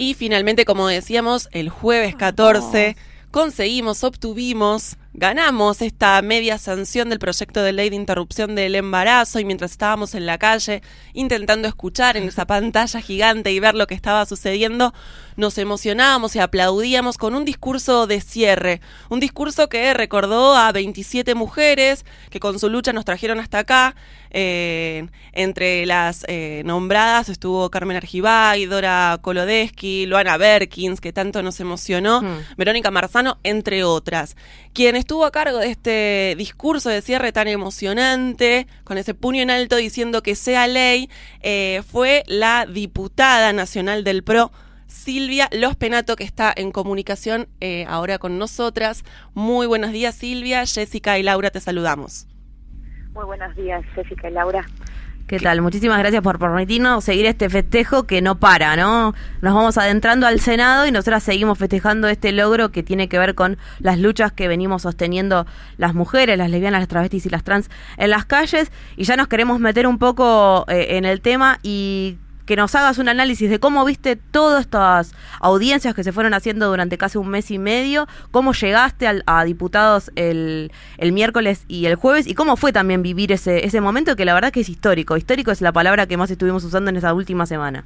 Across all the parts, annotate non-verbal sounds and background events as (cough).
Y finalmente, como decíamos, el jueves 14 conseguimos, obtuvimos ganamos esta media sanción del proyecto de ley de interrupción del embarazo y mientras estábamos en la calle intentando escuchar en esa (laughs) pantalla gigante y ver lo que estaba sucediendo, nos emocionábamos y aplaudíamos con un discurso de cierre, un discurso que recordó a 27 mujeres que con su lucha nos trajeron hasta acá. Eh, entre las eh, nombradas estuvo Carmen Argibay, Dora Kolodesky, Luana Berkins, que tanto nos emocionó, hmm. Verónica Marzano, entre otras. Quien estuvo a cargo de este discurso de cierre tan emocionante, con ese puño en alto diciendo que sea ley, eh, fue la diputada nacional del PRO, Silvia Los Penato, que está en comunicación eh, ahora con nosotras. Muy buenos días, Silvia. Jessica y Laura, te saludamos. Muy buenos días, Jessica y Laura. ¿Qué tal? Muchísimas gracias por permitirnos seguir este festejo que no para, ¿no? Nos vamos adentrando al Senado y nosotras seguimos festejando este logro que tiene que ver con las luchas que venimos sosteniendo las mujeres, las lesbianas, las travestis y las trans en las calles. Y ya nos queremos meter un poco eh, en el tema y que nos hagas un análisis de cómo viste todas estas audiencias que se fueron haciendo durante casi un mes y medio, cómo llegaste a diputados el, el, miércoles y el jueves y cómo fue también vivir ese, ese momento que la verdad que es histórico. Histórico es la palabra que más estuvimos usando en esa última semana.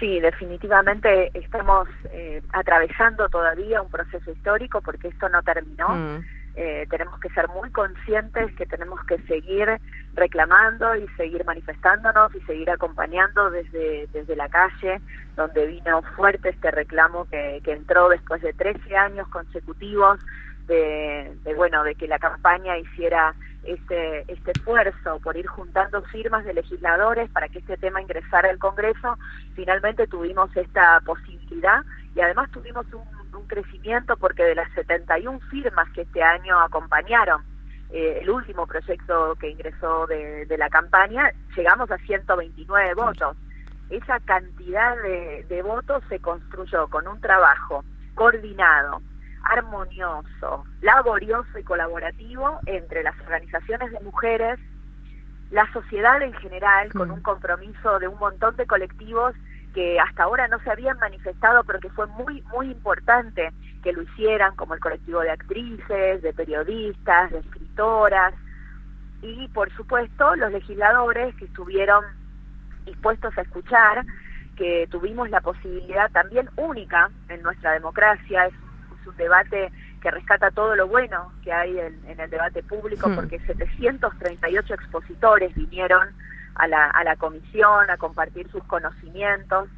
Sí, definitivamente estamos eh, atravesando todavía un proceso histórico porque esto no terminó. Mm. Eh, tenemos que ser muy conscientes que tenemos que seguir reclamando y seguir manifestándonos y seguir acompañando desde, desde la calle, donde vino fuerte este reclamo que, que entró después de 13 años consecutivos de, de, bueno de que la campaña hiciera este este esfuerzo por ir juntando firmas de legisladores para que este tema ingresara al Congreso finalmente tuvimos esta posibilidad y además tuvimos un un crecimiento porque de las 71 firmas que este año acompañaron eh, el último proyecto que ingresó de, la campaña, llegamos a 129 votos. Esa cantidad de, votos se construyó con un trabajo coordinado, armonioso, laborioso y colaborativo entre las organizaciones de mujeres, la sociedad en general, con mm. un compromiso de un montón de colectivos que hasta ahora no se habían manifestado, pero que fue muy, muy importante que lo hicieran, como el colectivo de actrices, de periodistas, de escritoras, y por supuesto los legisladores que estuvieron dispuestos a escuchar, que tuvimos la posibilidad también única en nuestra democracia, es, un debate que rescata todo lo bueno que hay en, el debate público, hmm. porque 738 expositores vinieron a la, a la comisión, a compartir sus conocimientos.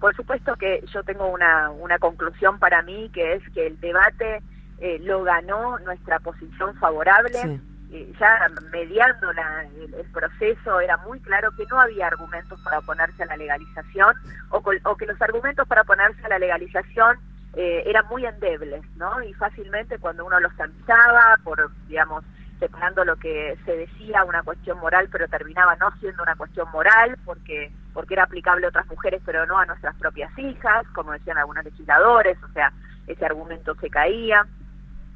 Por supuesto que yo tengo una, una conclusión para mí, que es que el debate eh, lo ganó nuestra posición favorable. Eh, ya mediando el, proceso era muy claro que no había argumentos para oponerse a la legalización o, o que los argumentos para oponerse a la legalización eh, eran muy endebles, ¿no? Y fácilmente cuando uno los analizaba por, digamos, separando lo que se decía una cuestión moral, pero terminaba no siendo una cuestión moral, porque, porque era aplicable a otras mujeres, pero no a nuestras propias hijas, como decían algunos legisladores, o sea, ese argumento se caía.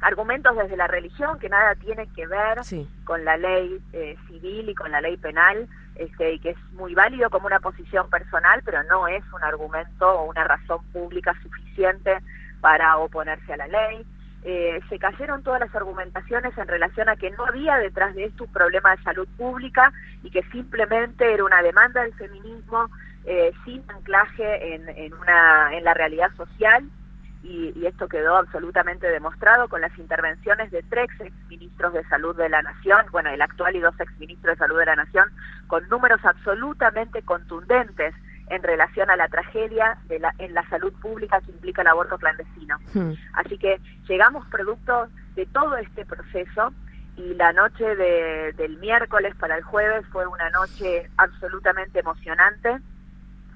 Argumentos desde la religión que nada tienen que ver con la ley eh, civil y con la ley penal, este, y que es muy válido como una posición personal, pero no es un argumento o una razón pública suficiente para oponerse a la ley eh, se cayeron todas las argumentaciones en relación a que no había detrás de esto un problema de salud pública y que simplemente era una demanda del feminismo eh, sin anclaje en, una, en la realidad social. Y, esto quedó absolutamente demostrado con las intervenciones de tres exministros de salud de la nación, bueno, el actual y dos exministros de salud de la nación, con números absolutamente contundentes en relación a la tragedia de la, en la salud pública que implica el aborto clandestino. Hmm. Así que llegamos producto de todo este proceso y la noche de, del miércoles para el jueves fue una noche absolutamente emocionante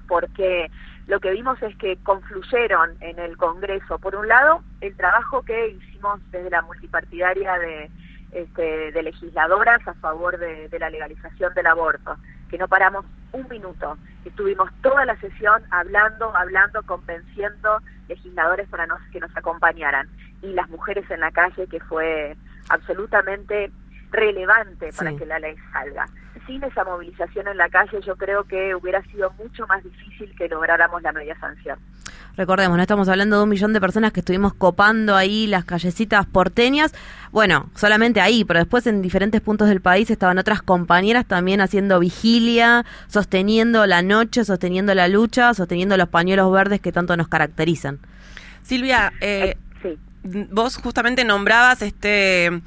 porque lo que vimos es que confluyeron en el Congreso, por un lado, el trabajo que hicimos desde la multipartidaria de, este, de legisladoras a favor de, de la legalización del aborto, que no paramos un minuto. Estuvimos toda la sesión hablando, hablando, convenciendo legisladores para nos, que nos acompañaran. Y las mujeres en la calle, que fue absolutamente relevante para que la ley salga. sin esa movilización en la calle yo creo que hubiera sido mucho más difícil que lográramos la media sanción. Recordemos, no estamos hablando de un millón de personas que estuvimos copando ahí las callecitas porteñas. Bueno, solamente ahí, pero después en diferentes puntos del país estaban otras compañeras también haciendo vigilia, sosteniendo la noche, sosteniendo la lucha, sosteniendo los pañuelos verdes que tanto nos caracterizan. Silvia, eh, eh vos justamente nombrabas este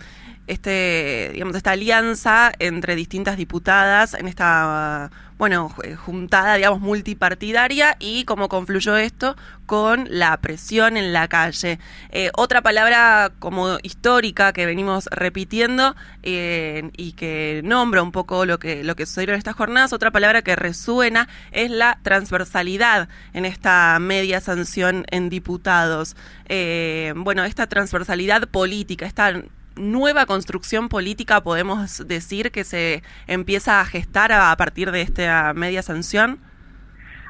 este, digamos, esta alianza entre distintas diputadas en esta, bueno, juntada, digamos, multipartidaria y cómo confluyó esto con la presión en la calle. Eh, otra palabra como histórica que venimos repitiendo eh, y que nombra un poco lo que, lo que sucedió en estas jornadas, otra palabra que resuena es la transversalidad en esta media sanción en diputados. Eh, bueno, esta transversalidad política, esta nueva construcción política podemos decir que se empieza a gestar a, partir de esta media sanción?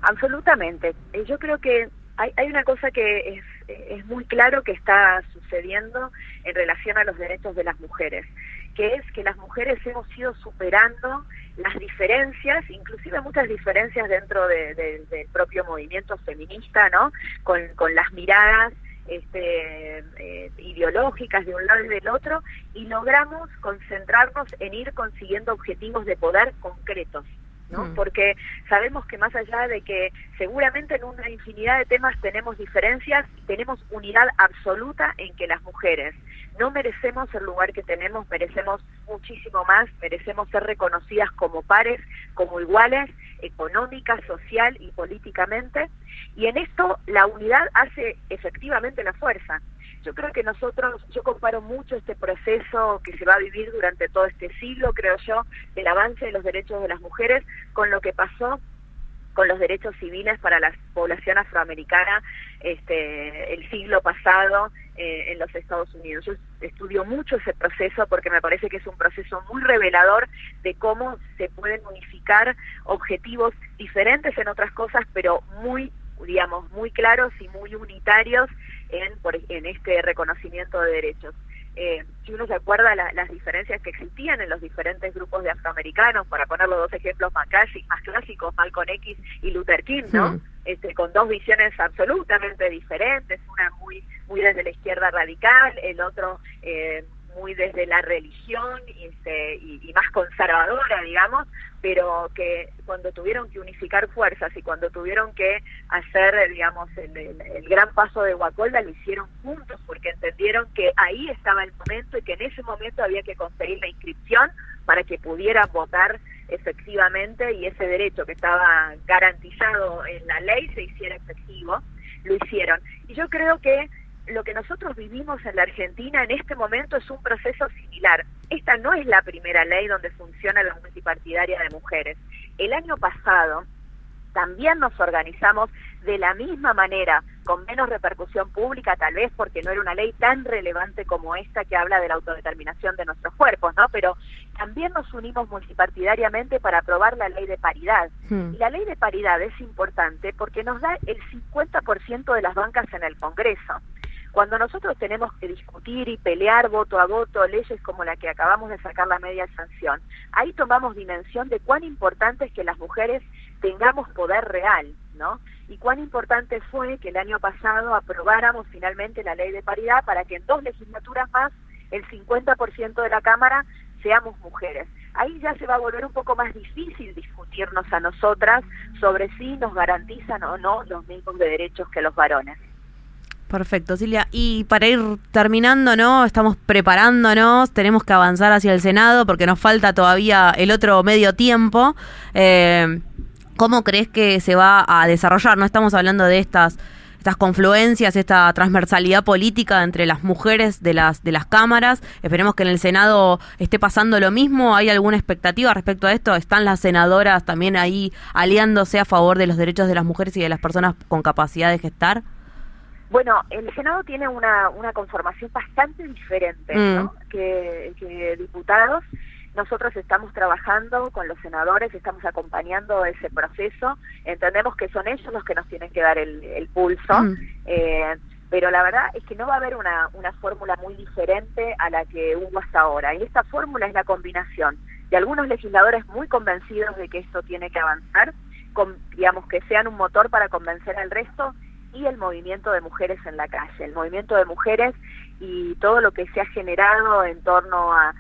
Absolutamente. Eh, yo creo que hay, hay una cosa que es, muy claro que está sucediendo en relación a los derechos de las mujeres, que es que las mujeres hemos ido superando las diferencias, inclusive muchas diferencias dentro del propio movimiento feminista, ¿no? Con las miradas este, eh, ideológicas de un lado y del otro y logramos concentrarnos en ir consiguiendo objetivos de poder concretos. ¿no? Mm. Porque sabemos que más allá de que seguramente en una infinidad de temas tenemos diferencias, tenemos unidad absoluta en que las mujeres no merecemos el lugar que tenemos, merecemos muchísimo más, merecemos ser reconocidas como pares, como iguales, económica, social y políticamente. Y en esto la unidad hace efectivamente la fuerza. Yo creo que nosotros, yo comparo mucho este proceso que se va a vivir durante todo este siglo, creo yo, del avance de los derechos de las mujeres con lo que pasó con los derechos civiles para la población afroamericana este, el siglo pasado eh, en los Estados Unidos. Yo estudio mucho ese proceso porque me parece que es un proceso muy revelador de cómo se pueden unificar objetivos diferentes en otras cosas, pero muy digamos, muy claros y muy unitarios en, en este reconocimiento de derechos. Eh, si uno se acuerda las diferencias que existían en los diferentes grupos de afroamericanos, para poner los dos ejemplos más, más clásicos, Malcolm X y Luther King, ¿no? Este, con dos visiones absolutamente diferentes, una muy muy desde la izquierda radical, el otro eh, muy desde la religión este, y, más conservadora, digamos, pero que cuando tuvieron que unificar fuerzas y cuando tuvieron que hacer, digamos, el, gran paso de Guacolda, lo hicieron juntos porque entendieron que ahí estaba el momento y que en ese momento había que conseguir la inscripción para que pudieran votar efectivamente y ese derecho que estaba garantizado en la ley se hiciera efectivo, lo hicieron. Y yo creo que lo que nosotros vivimos en la Argentina en este momento es un proceso similar. Esta no es la primera ley donde funciona la multipartidaria de mujeres. El año pasado también nos organizamos de la misma manera, con menos repercusión pública tal vez porque no era una ley tan relevante como esta que habla de la autodeterminación de nuestros cuerpos, ¿no? Pero también nos unimos multipartidariamente para aprobar la ley de paridad. Hmm. Y la ley de paridad es importante porque nos da el 50% de las bancas en el Congreso. Cuando nosotros tenemos que discutir y pelear voto a voto leyes como la que acabamos de sacar la media sanción, ahí tomamos dimensión de cuán importante es que las mujeres tengamos poder real, ¿no? Y cuán importante fue que el año pasado aprobáramos finalmente la ley de paridad para que en dos legislaturas más el 50% de la Cámara seamos mujeres. Ahí ya se va a volver un poco más difícil discutirnos a nosotras sobre si nos garantizan o no los mismos derechos que los varones. Perfecto, Silvia. Y para ir terminando, ¿no? Estamos preparándonos, tenemos que avanzar hacia el Senado porque nos falta todavía el otro medio tiempo. Eh, ¿Cómo crees que se va a desarrollar? No estamos hablando de estas estas confluencias, esta transversalidad política entre las mujeres de las de las cámaras. Esperemos que en el Senado esté pasando lo mismo. ¿Hay alguna expectativa respecto a esto? ¿Están las senadoras también ahí aliándose a favor de los derechos de las mujeres y de las personas con capacidad de gestar? Bueno, el Senado tiene una, una conformación bastante diferente mm. que, diputados. Nosotros estamos trabajando con los senadores, estamos acompañando ese proceso. Entendemos que son ellos los que nos tienen que dar el, pulso. Mm. Eh, pero la verdad es que no va a haber una, una fórmula muy diferente a la que hubo hasta ahora. Y esta fórmula es la combinación de algunos legisladores muy convencidos de que esto tiene que avanzar, con, digamos que sean un motor para convencer al resto y el movimiento de mujeres en la calle, el movimiento de mujeres y todo lo que se ha generado en torno a,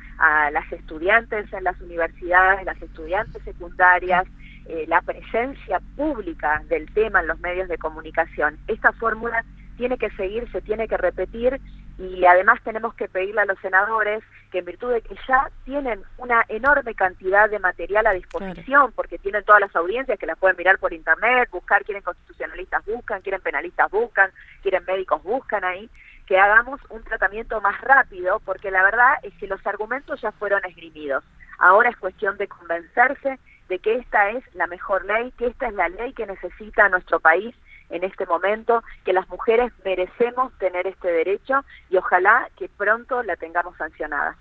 las estudiantes en las universidades, las estudiantes secundarias, eh, la presencia pública del tema en los medios de comunicación. Esta fórmula tiene que seguir, se tiene que repetir y además tenemos que pedirle a los senadores que en virtud de que ya tienen una enorme cantidad de material a disposición, porque tienen todas las audiencias que las pueden mirar por internet, buscar, quieren constitucionalistas buscan, quieren penalistas buscan, quieren médicos buscan ahí, que hagamos un tratamiento más rápido, porque la verdad es que los argumentos ya fueron esgrimidos. Ahora es cuestión de convencerse de que esta es la mejor ley, que esta es la ley que necesita nuestro país en este momento, que las mujeres merecemos tener este derecho y ojalá que pronto la tengamos sancionada.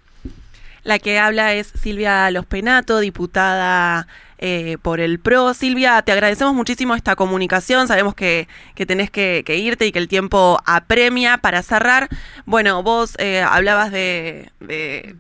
La que habla es Silvia Los Penato, diputada eh, por el PRO. Silvia, te agradecemos muchísimo esta comunicación. Sabemos que, que tenés que, irte y que el tiempo apremia para cerrar. Bueno, vos eh, hablabas de,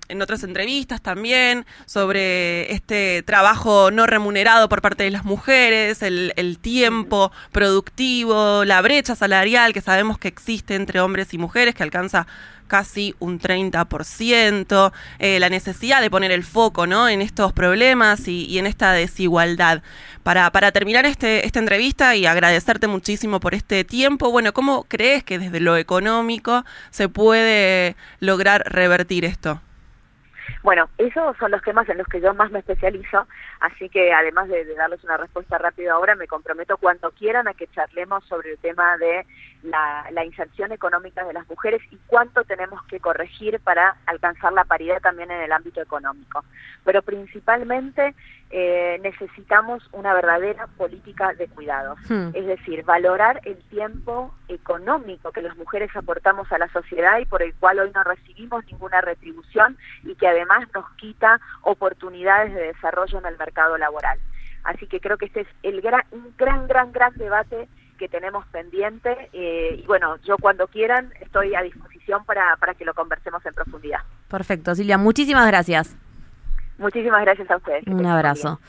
en otras entrevistas también sobre este trabajo no remunerado por parte de las mujeres, el tiempo productivo, la brecha salarial que sabemos que existe entre hombres y mujeres, que alcanza casi un 30%, eh, la necesidad de poner el foco ¿no? en estos problemas y, en esta desigualdad. Para, para terminar este, esta entrevista y agradecerte muchísimo por este tiempo, bueno, ¿cómo crees que desde lo económico se puede lograr revertir esto? Bueno, esos son los temas en los que yo más me especializo, así que además de, darles una respuesta rápida ahora, me comprometo cuando quieran a que charlemos sobre el tema de la, la, inserción económica de las mujeres y cuánto tenemos que corregir para alcanzar la paridad también en el ámbito económico. Pero principalmente eh, necesitamos una verdadera política de cuidados, hmm. es decir, valorar el tiempo económico que las mujeres aportamos a la sociedad y por el cual hoy no recibimos ninguna retribución y que además nos quita oportunidades de desarrollo en el mercado laboral. Así que creo que este es el gran, un gran, gran, gran debate que tenemos pendiente eh, y bueno, yo cuando quieran estoy a disposición para, para que lo conversemos en profundidad. Perfecto, Silvia, muchísimas gracias. Muchísimas gracias a ustedes. Un abrazo.